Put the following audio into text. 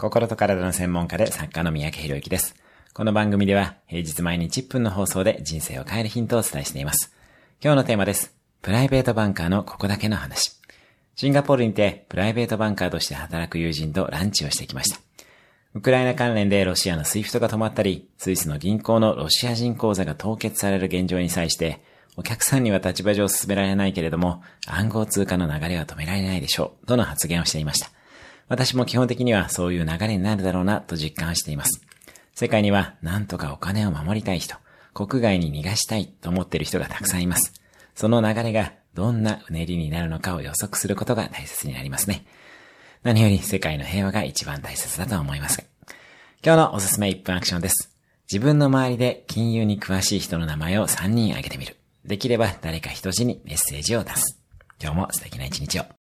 心と体の専門家で作家の三宅博之です。この番組では平日毎日1分の放送で人生を変えるヒントをお伝えしています。今日のテーマです。プライベートバンカーのここだけの話。シンガポールにてプライベートバンカーとして働く友人とランチをしてきました。ウクライナ関連でロシアのスイフトが止まったり、スイスの銀行のロシア人口座が凍結される現状に際して、お客さんには立場上勧められないけれども、暗号通貨の流れは止められないでしょう、との発言をしていました。私も基本的にはそういう流れになるだろうなと実感しています。世界には何とかお金を守りたい人、国外に逃がしたいと思っている人がたくさんいます。その流れがどんなうねりになるのかを予測することが大切になりますね。何より世界の平和が一番大切だと思います。今日のおすすめ1分アクションです。自分の周りで金融に詳しい人の名前を3人挙げてみる。できれば誰か一人にメッセージを出す。今日も素敵な一日を。